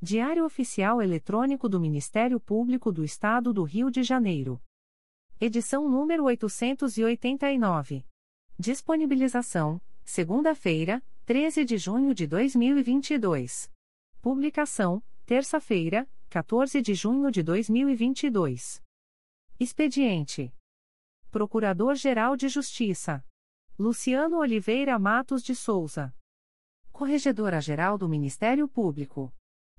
Diário Oficial Eletrônico do Ministério Público do Estado do Rio de Janeiro. Edição número 889. Disponibilização: segunda-feira, 13 de junho de 2022. Publicação: terça-feira, 14 de junho de 2022. Expediente: Procurador-Geral de Justiça Luciano Oliveira Matos de Souza. Corregedora-Geral do Ministério Público.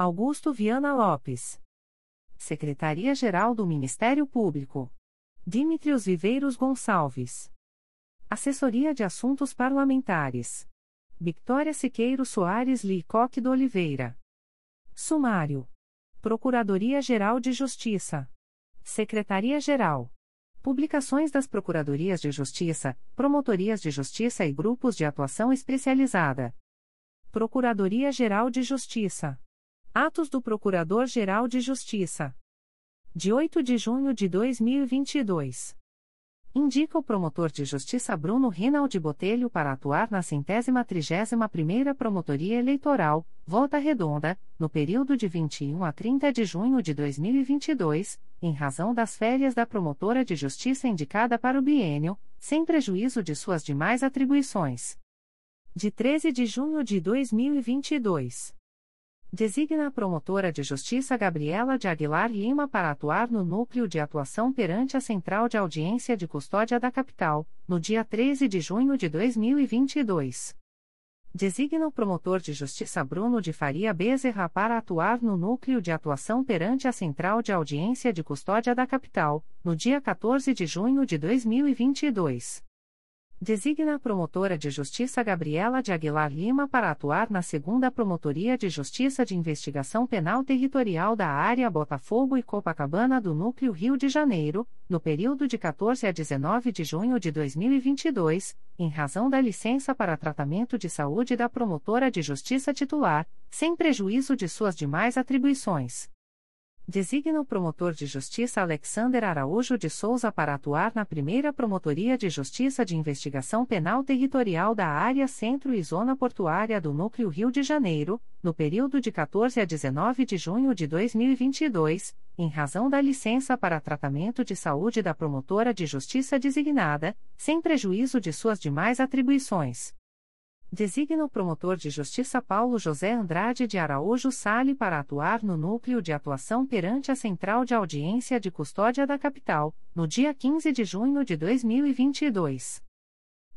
Augusto Viana Lopes. Secretaria-Geral do Ministério Público. Dimitrios Viveiros Gonçalves. Assessoria de Assuntos Parlamentares. Victoria Siqueiro Soares Licoque do Oliveira. Sumário. Procuradoria-Geral de Justiça. Secretaria-Geral. Publicações das Procuradorias de Justiça, Promotorias de Justiça e Grupos de Atuação Especializada. Procuradoria-Geral de Justiça. Atos do Procurador-Geral de Justiça. De 8 de junho de 2022. Indica o promotor de justiça Bruno Rinaldi Botelho para atuar na centésima trigésima primeira Promotoria Eleitoral, Volta Redonda, no período de 21 a 30 de junho de 2022, em razão das férias da promotora de justiça indicada para o biênio, sem prejuízo de suas demais atribuições. De 13 de junho de 2022. Designa a promotora de justiça Gabriela de Aguilar Lima para atuar no núcleo de atuação perante a Central de Audiência de Custódia da Capital, no dia 13 de junho de 2022. Designa o promotor de justiça Bruno de Faria Bezerra para atuar no núcleo de atuação perante a Central de Audiência de Custódia da Capital, no dia 14 de junho de 2022. Designa a promotora de justiça Gabriela de Aguilar Lima para atuar na segunda Promotoria de Justiça de Investigação Penal Territorial da Área Botafogo e Copacabana do Núcleo Rio de Janeiro, no período de 14 a 19 de junho de 2022, em razão da licença para tratamento de saúde da promotora de justiça titular, sem prejuízo de suas demais atribuições. Designa o promotor de justiça Alexander Araújo de Souza para atuar na primeira Promotoria de Justiça de Investigação Penal Territorial da Área Centro e Zona Portuária do Núcleo Rio de Janeiro, no período de 14 a 19 de junho de 2022, em razão da licença para tratamento de saúde da promotora de justiça designada, sem prejuízo de suas demais atribuições. Designa o promotor de justiça Paulo José Andrade de Araújo Sale para atuar no núcleo de atuação perante a Central de Audiência de Custódia da Capital, no dia 15 de junho de 2022.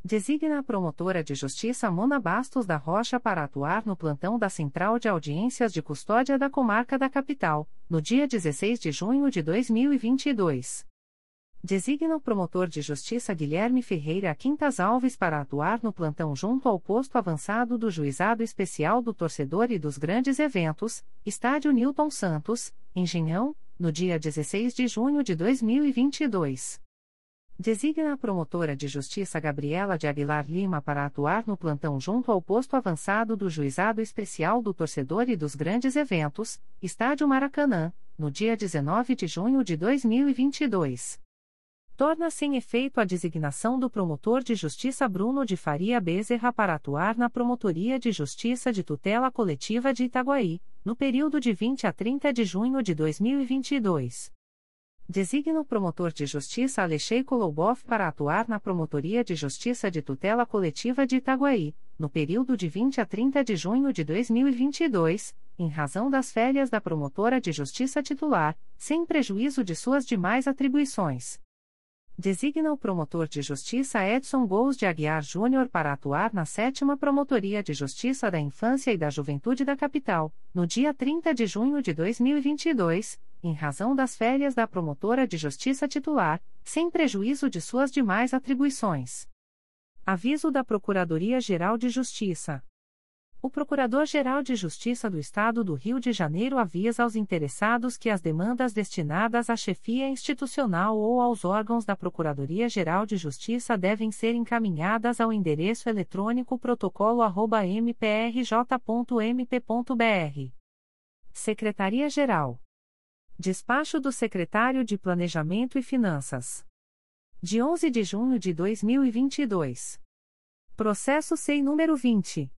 Designa a promotora de justiça Mona Bastos da Rocha para atuar no plantão da Central de Audiências de Custódia da Comarca da Capital, no dia 16 de junho de 2022. Designa o promotor de justiça Guilherme Ferreira Quintas Alves para atuar no plantão junto ao posto avançado do Juizado Especial do Torcedor e dos Grandes Eventos, Estádio Newton Santos, Engenhão, no dia 16 de junho de 2022. Designa a promotora de justiça Gabriela de Aguilar Lima para atuar no plantão junto ao posto avançado do Juizado Especial do Torcedor e dos Grandes Eventos, Estádio Maracanã, no dia 19 de junho de 2022. Torna-se em efeito a designação do promotor de justiça Bruno de Faria Bezerra para atuar na Promotoria de Justiça de Tutela Coletiva de Itaguaí, no período de 20 a 30 de junho de 2022. Designa o promotor de justiça Alexei Koloboff para atuar na Promotoria de Justiça de Tutela Coletiva de Itaguaí, no período de 20 a 30 de junho de 2022, em razão das férias da promotora de justiça titular, sem prejuízo de suas demais atribuições. Designa o promotor de justiça Edson Gous de Aguiar Júnior para atuar na 7 Promotoria de Justiça da Infância e da Juventude da Capital, no dia 30 de junho de 2022, em razão das férias da promotora de justiça titular, sem prejuízo de suas demais atribuições. Aviso da Procuradoria-Geral de Justiça. O Procurador-Geral de Justiça do Estado do Rio de Janeiro avisa aos interessados que as demandas destinadas à chefia institucional ou aos órgãos da Procuradoria-Geral de Justiça devem ser encaminhadas ao endereço eletrônico protocolo@mprj.mp.br. Secretaria-Geral. Despacho do Secretário de Planejamento e Finanças. De 11 de junho de 2022. Processo SEI número 20.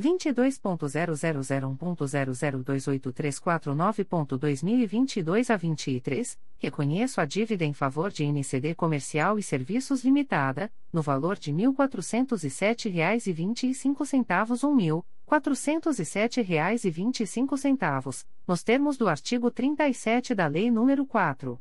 22.0001.0028349.2022 a 23, reconheço a dívida em favor de NCD Comercial e Serviços Limitada, no valor de R$ 1.407,25 ou R$ 1.407,25, nos termos do artigo 37 da Lei nº 4.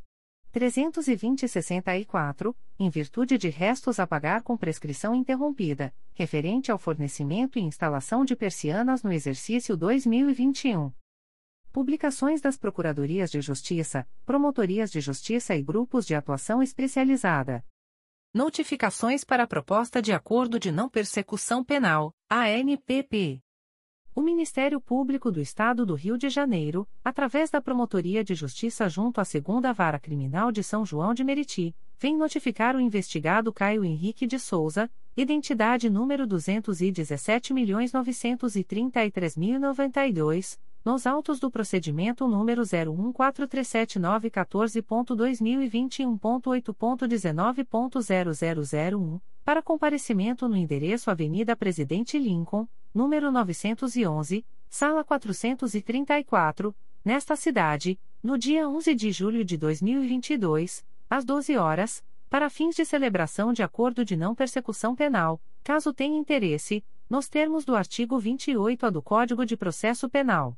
320-64, em virtude de restos a pagar com prescrição interrompida, referente ao fornecimento e instalação de persianas no exercício 2021. Publicações das Procuradorias de Justiça, Promotorias de Justiça e Grupos de Atuação Especializada. Notificações para a Proposta de Acordo de Não Persecução Penal, ANPP. O Ministério Público do Estado do Rio de Janeiro, através da Promotoria de Justiça junto à Segunda Vara Criminal de São João de Meriti, vem notificar o investigado Caio Henrique de Souza, identidade número 217.933.092, nos autos do procedimento número 0147914.2021.8.19.0001, para comparecimento no endereço Avenida Presidente Lincoln, número 911, sala 434, nesta cidade, no dia 11 de julho de 2022, às 12 horas, para fins de celebração de acordo de não persecução penal, caso tenha interesse, nos termos do artigo 28A do Código de Processo Penal.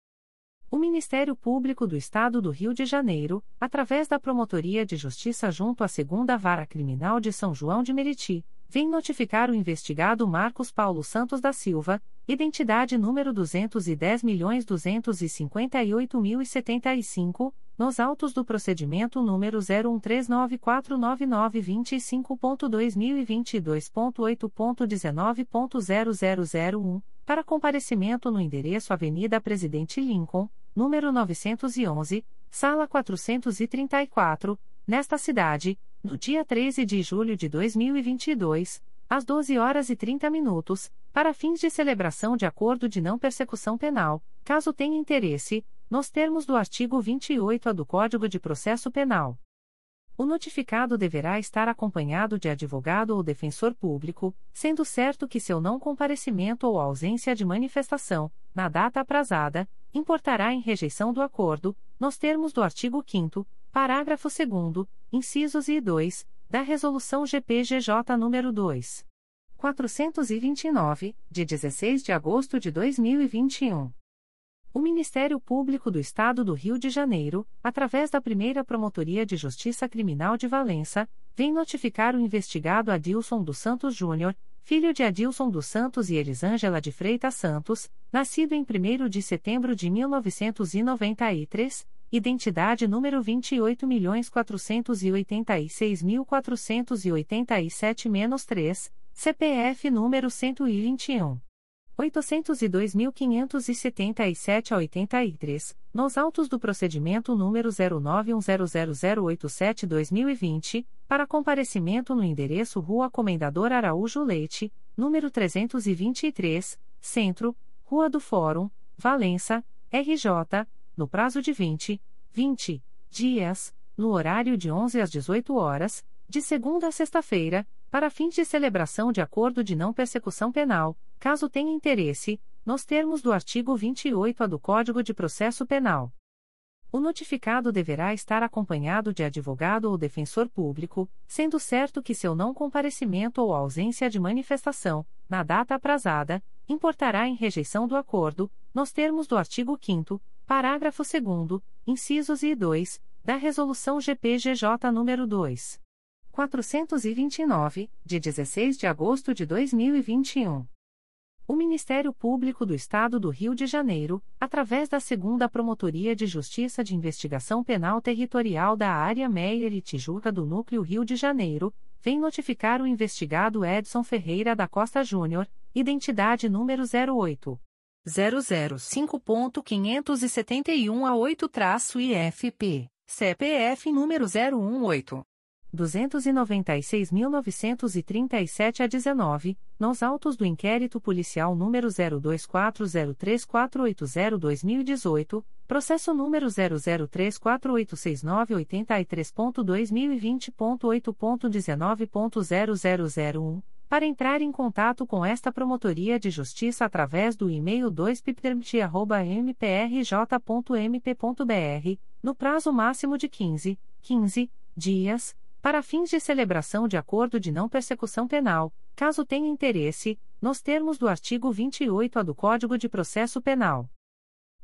O Ministério Público do Estado do Rio de Janeiro, através da Promotoria de Justiça junto à Segunda Vara Criminal de São João de Meriti, vem notificar o investigado Marcos Paulo Santos da Silva, identidade número 210.258.075, nos autos do procedimento número 01394925.2022.8.19.0001, para comparecimento no endereço Avenida Presidente Lincoln, número 911, sala 434, nesta cidade, no dia 13 de julho de 2022, às 12 horas e 30 minutos, para fins de celebração de acordo de não persecução penal, caso tenha interesse, nos termos do artigo 28A do Código de Processo Penal. O notificado deverá estar acompanhado de advogado ou defensor público, sendo certo que seu não comparecimento ou ausência de manifestação, na data aprazada, importará em rejeição do acordo, nos termos do artigo 5 parágrafo 2 incisos e 2, da Resolução GPGJ nº 2. 429, de 16 de agosto de 2021. O Ministério Público do Estado do Rio de Janeiro, através da primeira Promotoria de Justiça Criminal de Valença, vem notificar o investigado Adilson dos Santos Júnior, filho de Adilson dos Santos e Elisângela de Freitas Santos, nascido em 1 de setembro de 1993 identidade número 28.486.487-3, CPF número 121. 802.577 a 83, nos autos do procedimento número 09100087-2020, para comparecimento no endereço Rua Comendador Araújo Leite, número 323, Centro, Rua do Fórum, Valença, RJ, no prazo de 20, 20 dias, no horário de 11 às 18 horas, de segunda a sexta-feira, para fins de celebração de acordo de não persecução penal, caso tenha interesse, nos termos do artigo 28-A do Código de Processo Penal. O notificado deverá estar acompanhado de advogado ou defensor público, sendo certo que seu não comparecimento ou ausência de manifestação, na data aprazada, importará em rejeição do acordo, nos termos do artigo 5 parágrafo 2 incisos e 2, da Resolução GPGJ nº 2. 429, de 16 de agosto de 2021. O Ministério Público do Estado do Rio de Janeiro, através da Segunda Promotoria de Justiça de Investigação Penal Territorial da Área Meier e Tijuca do Núcleo Rio de Janeiro, vem notificar o investigado Edson Ferreira da Costa Júnior, identidade número 08. 005.571 a 8-IFP, CPF número 018. 296.937 a 19, nos autos do inquérito policial número 02403480-2018, processo número 003486983.2020.8.19.0001, para entrar em contato com esta Promotoria de Justiça através do e-mail 2piptermt.mprj.mp.br, no prazo máximo de 15, 15 dias para fins de celebração de acordo de não persecução penal, caso tenha interesse, nos termos do artigo 28-A do Código de Processo Penal.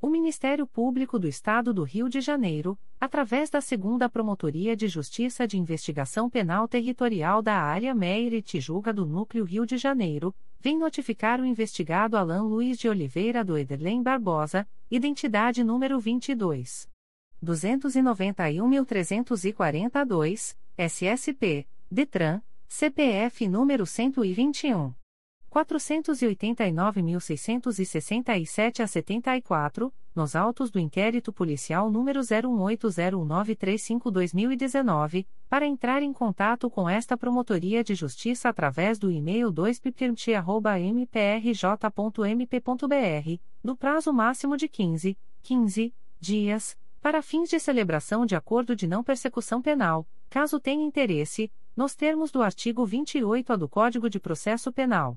O Ministério Público do Estado do Rio de Janeiro, através da Segunda Promotoria de Justiça de Investigação Penal Territorial da Área Meire e Tijuca do Núcleo Rio de Janeiro, vem notificar o investigado Alain Luiz de Oliveira do Ederlem Barbosa, identidade número 22. 291.342, SSP, DETRAN, CPF número 121. 489.667 a 74, nos autos do inquérito policial número 01809352-2019, para entrar em contato com esta Promotoria de Justiça através do e-mail 2pipirmt.mprj.mp.br, no prazo máximo de 15, 15 dias, para fins de celebração de acordo de não persecução penal, caso tenha interesse, nos termos do artigo 28-A do Código de Processo Penal.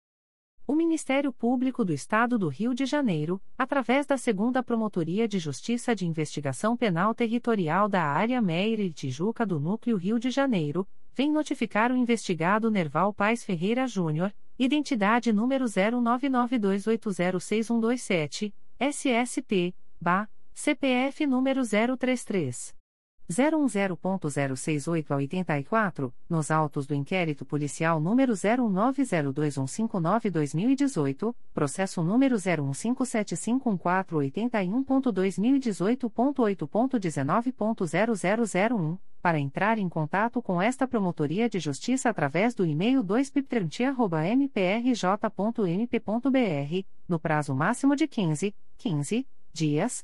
O Ministério Público do Estado do Rio de Janeiro, através da Segunda Promotoria de Justiça de Investigação Penal Territorial da Área Meire e Tijuca do Núcleo Rio de Janeiro, vem notificar o investigado Nerval Pais Ferreira Júnior, identidade número 0992806127, SSP, BA, CPF número 033. 010.068 a 84, nos autos do inquérito policial número 01902159-2018, processo número 015751481.2018.8.19.0001, para entrar em contato com esta Promotoria de Justiça através do e-mail 2piptrantia.mprj.mp.br, no prazo máximo de 15, 15 dias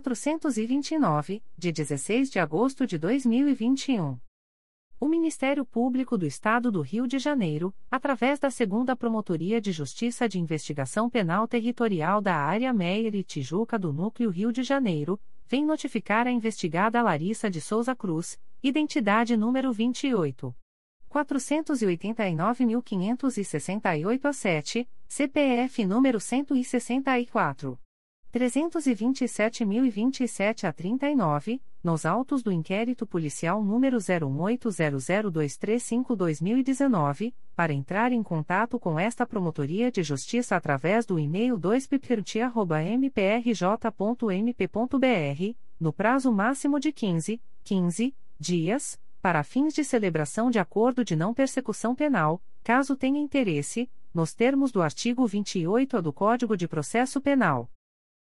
429, de 16 de agosto de 2021. O Ministério Público do Estado do Rio de Janeiro, através da Segunda Promotoria de Justiça de Investigação Penal Territorial da Área Meier e Tijuca do Núcleo Rio de Janeiro, vem notificar a investigada Larissa de Souza Cruz, identidade número 28. 489.568 a 7, CPF número 164. 327.027 a 39, nos autos do inquérito policial número 01800235-2019, para entrar em contato com esta Promotoria de Justiça através do e-mail 2pipirti.mprj.mp.br, no prazo máximo de 15, 15 dias, para fins de celebração de acordo de não persecução penal, caso tenha interesse, nos termos do artigo 28 do Código de Processo Penal.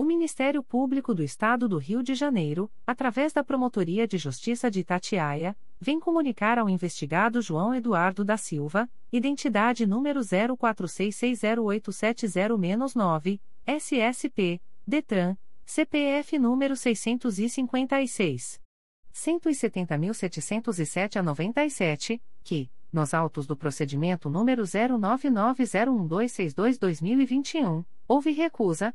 O Ministério Público do Estado do Rio de Janeiro, através da Promotoria de Justiça de Itatiaia, vem comunicar ao investigado João Eduardo da Silva, identidade número 04660870-9, SSP, DETRAN, CPF número 656. 170.707 a 97, que, nos autos do procedimento número 09901262-2021, houve recusa,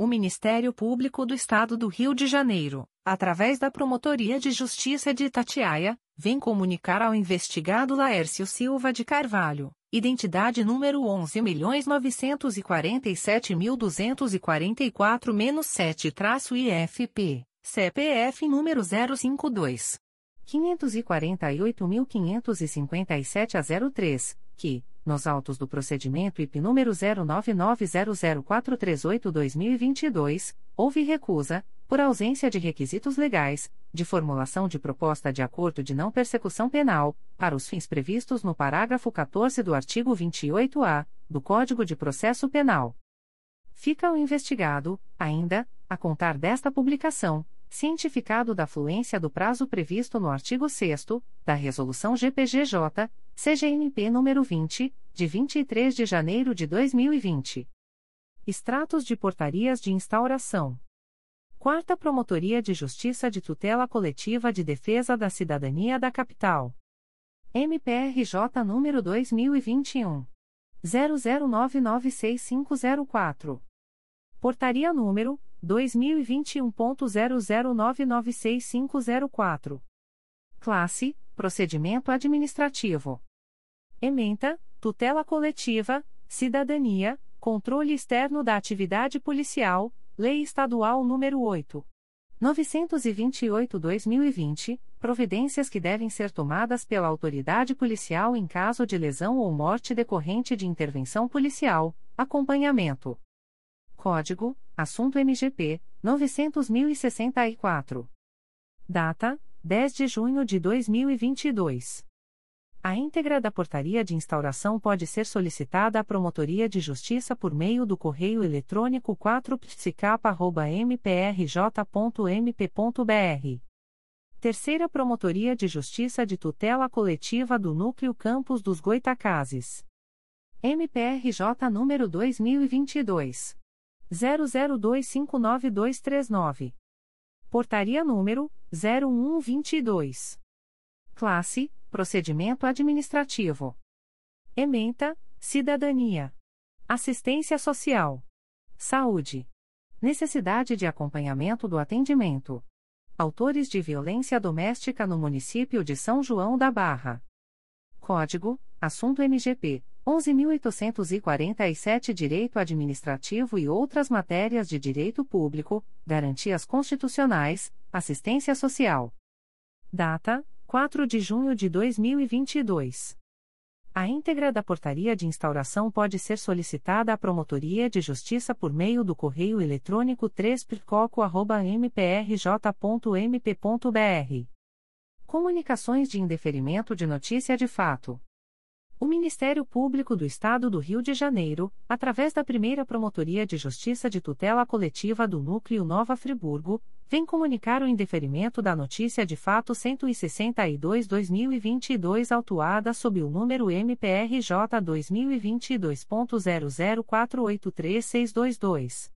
O Ministério Público do Estado do Rio de Janeiro, através da Promotoria de Justiça de Itatiaia, vem comunicar ao investigado Laércio Silva de Carvalho, identidade número 11.097.244-7-IFP, CPF número 052. 548.557 a 03, que, nos autos do procedimento IP número 09900438-2022, houve recusa, por ausência de requisitos legais, de formulação de proposta de acordo de não persecução penal, para os fins previstos no parágrafo 14 do artigo 28-A do Código de Processo Penal. Fica o investigado, ainda, a contar desta publicação, cientificado da fluência do prazo previsto no artigo 6 da Resolução GPGJ, CGNP nº 20, de 23 de janeiro de 2020. Extratos de portarias de instauração. Quarta Promotoria de Justiça de Tutela Coletiva de Defesa da Cidadania da Capital. MPRJ número 2021 00996504. Portaria número 2021.00996504. Classe: Procedimento Administrativo. Ementa: Tutela Coletiva, Cidadania, Controle Externo da Atividade Policial, Lei Estadual nº 8. 928-2020, providências que devem ser tomadas pela autoridade policial em caso de lesão ou morte decorrente de intervenção policial, acompanhamento. Código: Assunto MGP 900.064. Data: 10 de junho de 2022. A íntegra da portaria de instauração pode ser solicitada à Promotoria de Justiça por meio do correio eletrônico 4psicapa.mprj.mp.br. Terceira Promotoria de Justiça de Tutela Coletiva do Núcleo Campos dos Goitacazes. MPRJ número 2022 00259239. Portaria número 0122. Classe: Procedimento administrativo. Ementa: Cidadania. Assistência social. Saúde. Necessidade de acompanhamento do atendimento. Autores de violência doméstica no município de São João da Barra. Código: Assunto MGP 11.847 Direito Administrativo e outras matérias de direito público, garantias constitucionais, assistência social. Data: 4 de junho de 2022. A íntegra da portaria de instauração pode ser solicitada à Promotoria de Justiça por meio do correio eletrônico 3picoco.mprj.mp.br. Comunicações de indeferimento de notícia de fato. O Ministério Público do Estado do Rio de Janeiro, através da primeira Promotoria de Justiça de Tutela Coletiva do Núcleo Nova Friburgo, vem comunicar o indeferimento da notícia de fato 162-2022, autuada sob o número MPRJ 2022.00483622.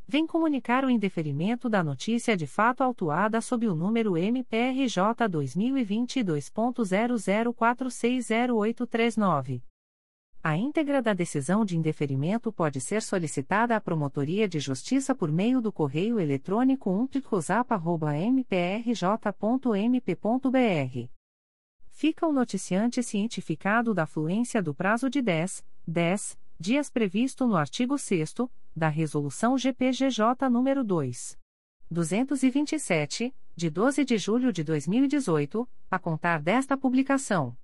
vem comunicar o indeferimento da notícia de fato autuada sob o número MPRJ 2022.00460839. A íntegra da decisão de indeferimento pode ser solicitada à Promotoria de Justiça por meio do correio eletrônico umpticosap.mprj.mp.br fica o noticiante cientificado da fluência do prazo de 10, 10 dias previsto no artigo 6 da Resolução GPGJ nº 2. 227, de 12 de julho de 2018, a contar desta publicação.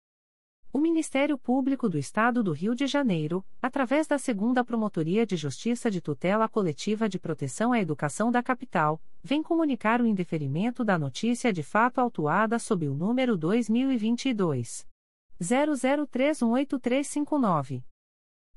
O Ministério Público do Estado do Rio de Janeiro, através da Segunda Promotoria de Justiça de Tutela Coletiva de Proteção à Educação da Capital, vem comunicar o indeferimento da notícia de fato autuada sob o número 2022 00318359.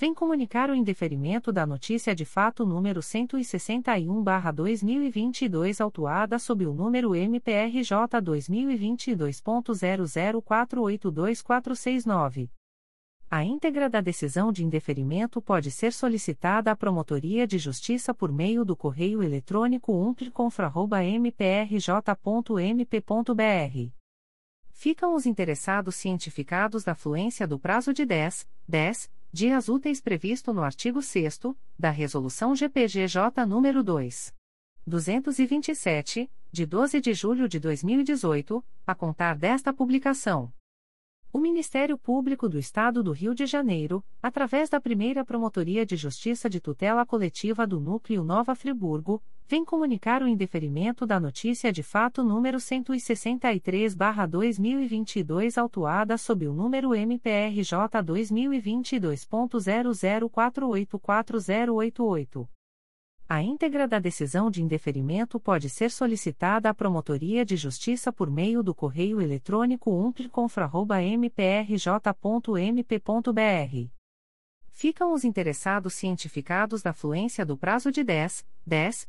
vem comunicar o indeferimento da notícia de fato número 161-2022, autuada sob o número MPRJ 2022.00482469. A íntegra da decisão de indeferimento pode ser solicitada à Promotoria de Justiça por meio do correio eletrônico umpliconfra.mprj.mp.br. Ficam os interessados cientificados da fluência do prazo de 10, 10 dias úteis previsto no artigo 6 da Resolução GPGJ nº 2. 227, de 12 de julho de 2018, a contar desta publicação. O Ministério Público do Estado do Rio de Janeiro, através da primeira Promotoria de Justiça de Tutela Coletiva do Núcleo Nova Friburgo, vem comunicar o indeferimento da notícia de fato número 163-2022, autuada sob o número MPRJ 2022.00484088. A íntegra da decisão de indeferimento pode ser solicitada à Promotoria de Justiça por meio do correio eletrônico umpliconfra.mprj.mp.br. Ficam os interessados cientificados da fluência do prazo de 10, 10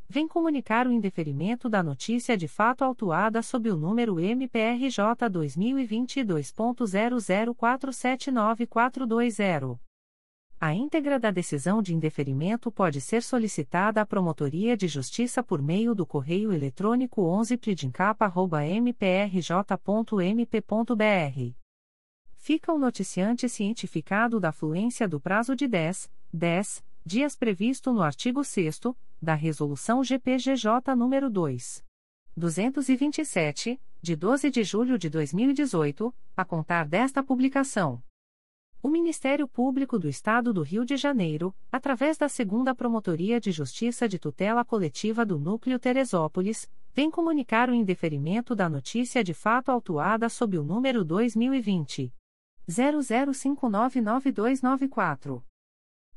vem comunicar o indeferimento da notícia de fato autuada sob o número MPRJ 2022.00479420. A íntegra da decisão de indeferimento pode ser solicitada à Promotoria de Justiça por meio do correio eletrônico 11pridincapa.mprj.mp.br. Fica o noticiante cientificado da fluência do prazo de 10, 10 dias previsto no artigo 6 da Resolução GPGJ nº 2. 227, de 12 de julho de 2018, a contar desta publicação. O Ministério Público do Estado do Rio de Janeiro, através da Segunda Promotoria de Justiça de Tutela Coletiva do Núcleo Teresópolis, vem comunicar o indeferimento da notícia de fato autuada sob o número 2020 00599294.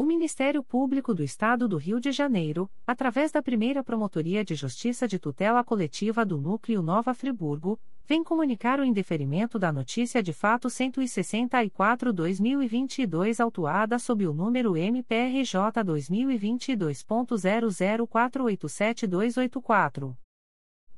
O Ministério Público do Estado do Rio de Janeiro, através da primeira Promotoria de Justiça de Tutela Coletiva do Núcleo Nova Friburgo, vem comunicar o indeferimento da notícia de fato 164-2022 autuada sob o número MPRJ 2022.00487284.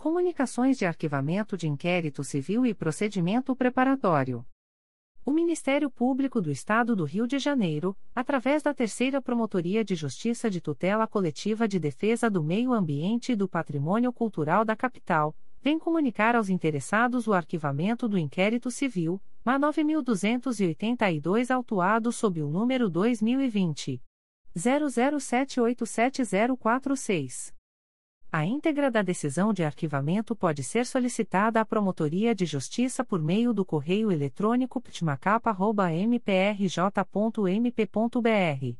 Comunicações de Arquivamento de Inquérito Civil e Procedimento Preparatório. O Ministério Público do Estado do Rio de Janeiro, através da Terceira Promotoria de Justiça de Tutela Coletiva de Defesa do Meio Ambiente e do Patrimônio Cultural da Capital, vem comunicar aos interessados o arquivamento do inquérito civil, MA 9282 autuado sob o número 2020 00787046. A íntegra da decisão de arquivamento pode ser solicitada à Promotoria de Justiça por meio do correio eletrônico ptmacapa.mprj.mp.br.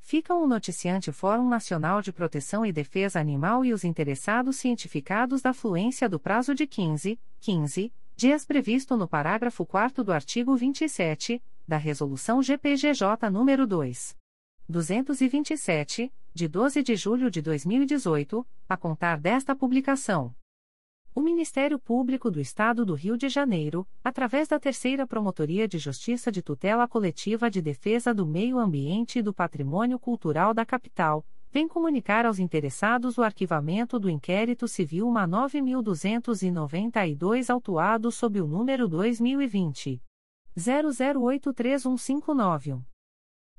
Ficam o noticiante Fórum Nacional de Proteção e Defesa Animal e os interessados cientificados da fluência do prazo de 15, 15 dias previsto no parágrafo 4 do artigo 27 da Resolução GPGJ nº 2. 227 de 12 de julho de 2018, a contar desta publicação. O Ministério Público do Estado do Rio de Janeiro, através da Terceira Promotoria de Justiça de Tutela Coletiva de Defesa do Meio Ambiente e do Patrimônio Cultural da Capital, vem comunicar aos interessados o arquivamento do inquérito civil MA 9292 autuado sob o número 2020 00831591.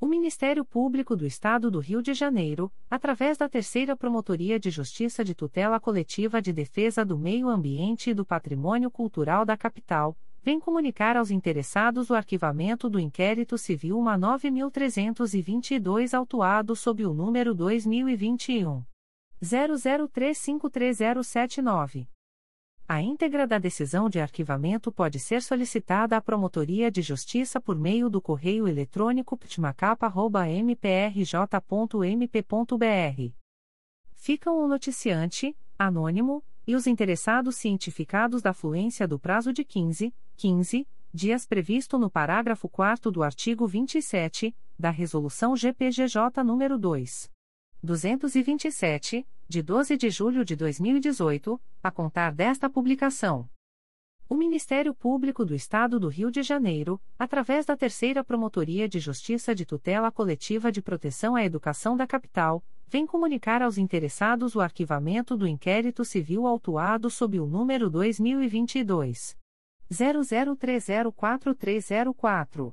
O Ministério Público do Estado do Rio de Janeiro, através da Terceira Promotoria de Justiça de Tutela Coletiva de Defesa do Meio Ambiente e do Patrimônio Cultural da Capital, vem comunicar aos interessados o arquivamento do inquérito civil MA 9322 autuado sob o número 2021 00353079. A íntegra da decisão de arquivamento pode ser solicitada à Promotoria de Justiça por meio do correio eletrônico ptmacapa.mprj.mp.br. Ficam o noticiante, anônimo, e os interessados cientificados da fluência do prazo de 15, 15 dias previsto no parágrafo 4 do artigo 27 da Resolução GPGJ nº 2. 227, de 12 de julho de 2018, a contar desta publicação. O Ministério Público do Estado do Rio de Janeiro, através da Terceira Promotoria de Justiça de Tutela Coletiva de Proteção à Educação da Capital, vem comunicar aos interessados o arquivamento do inquérito civil autuado sob o número 2022 00304304.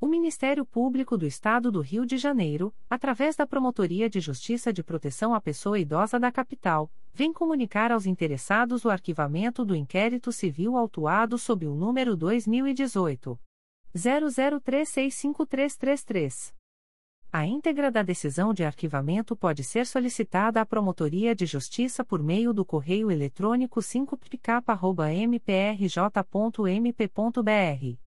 O Ministério Público do Estado do Rio de Janeiro, através da Promotoria de Justiça de Proteção à Pessoa Idosa da Capital, vem comunicar aos interessados o arquivamento do inquérito civil autuado sob o número 2018 00365333. A íntegra da decisão de arquivamento pode ser solicitada à Promotoria de Justiça por meio do correio eletrônico 5pk.mprj.mp.br.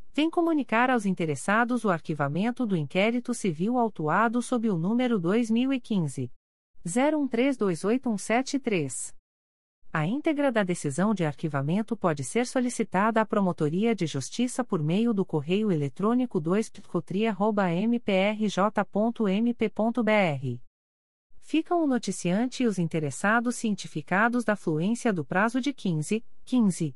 vem comunicar aos interessados o arquivamento do inquérito civil autuado sob o número 2015 01328173. A íntegra da decisão de arquivamento pode ser solicitada à Promotoria de Justiça por meio do correio eletrônico 2 mprj.mp.br ficam o noticiante e os interessados cientificados da fluência do prazo de 15, 15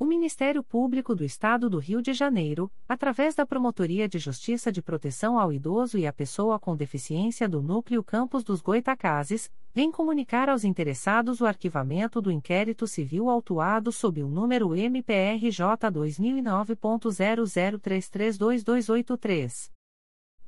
O Ministério Público do Estado do Rio de Janeiro, através da Promotoria de Justiça de Proteção ao Idoso e à Pessoa com Deficiência do Núcleo Campos dos Goitacazes, vem comunicar aos interessados o arquivamento do inquérito civil autuado sob o número MPRJ 2009.00332283.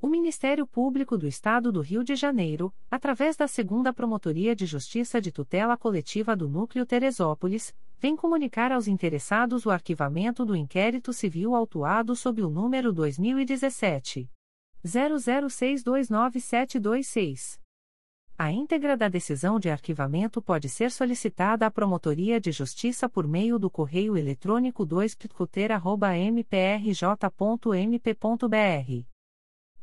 O Ministério Público do Estado do Rio de Janeiro, através da Segunda Promotoria de Justiça de Tutela Coletiva do Núcleo Teresópolis, vem comunicar aos interessados o arquivamento do inquérito civil autuado sob o número 2017 00629726. A íntegra da decisão de arquivamento pode ser solicitada à Promotoria de Justiça por meio do correio eletrônico 2 mprj.mp.br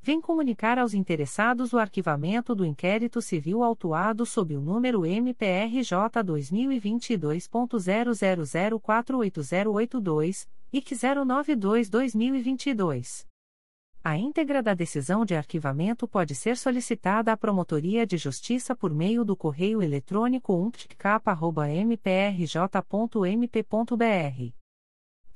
vem comunicar aos interessados o arquivamento do inquérito civil autuado sob o número MPRJ 2022.00048082 e 092-2022. A íntegra da decisão de arquivamento pode ser solicitada à Promotoria de Justiça por meio do correio eletrônico umptcap.mprj.mp.br.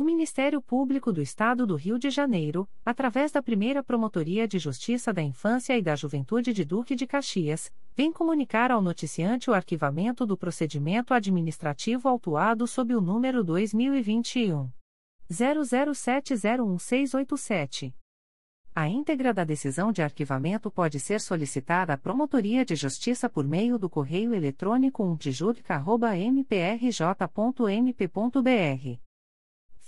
O Ministério Público do Estado do Rio de Janeiro, através da primeira Promotoria de Justiça da Infância e da Juventude de Duque de Caxias, vem comunicar ao noticiante o arquivamento do procedimento administrativo autuado sob o número 2021. 00701687. A íntegra da decisão de arquivamento pode ser solicitada à Promotoria de Justiça por meio do correio eletrônico umtrijudica.mprj.mp.br.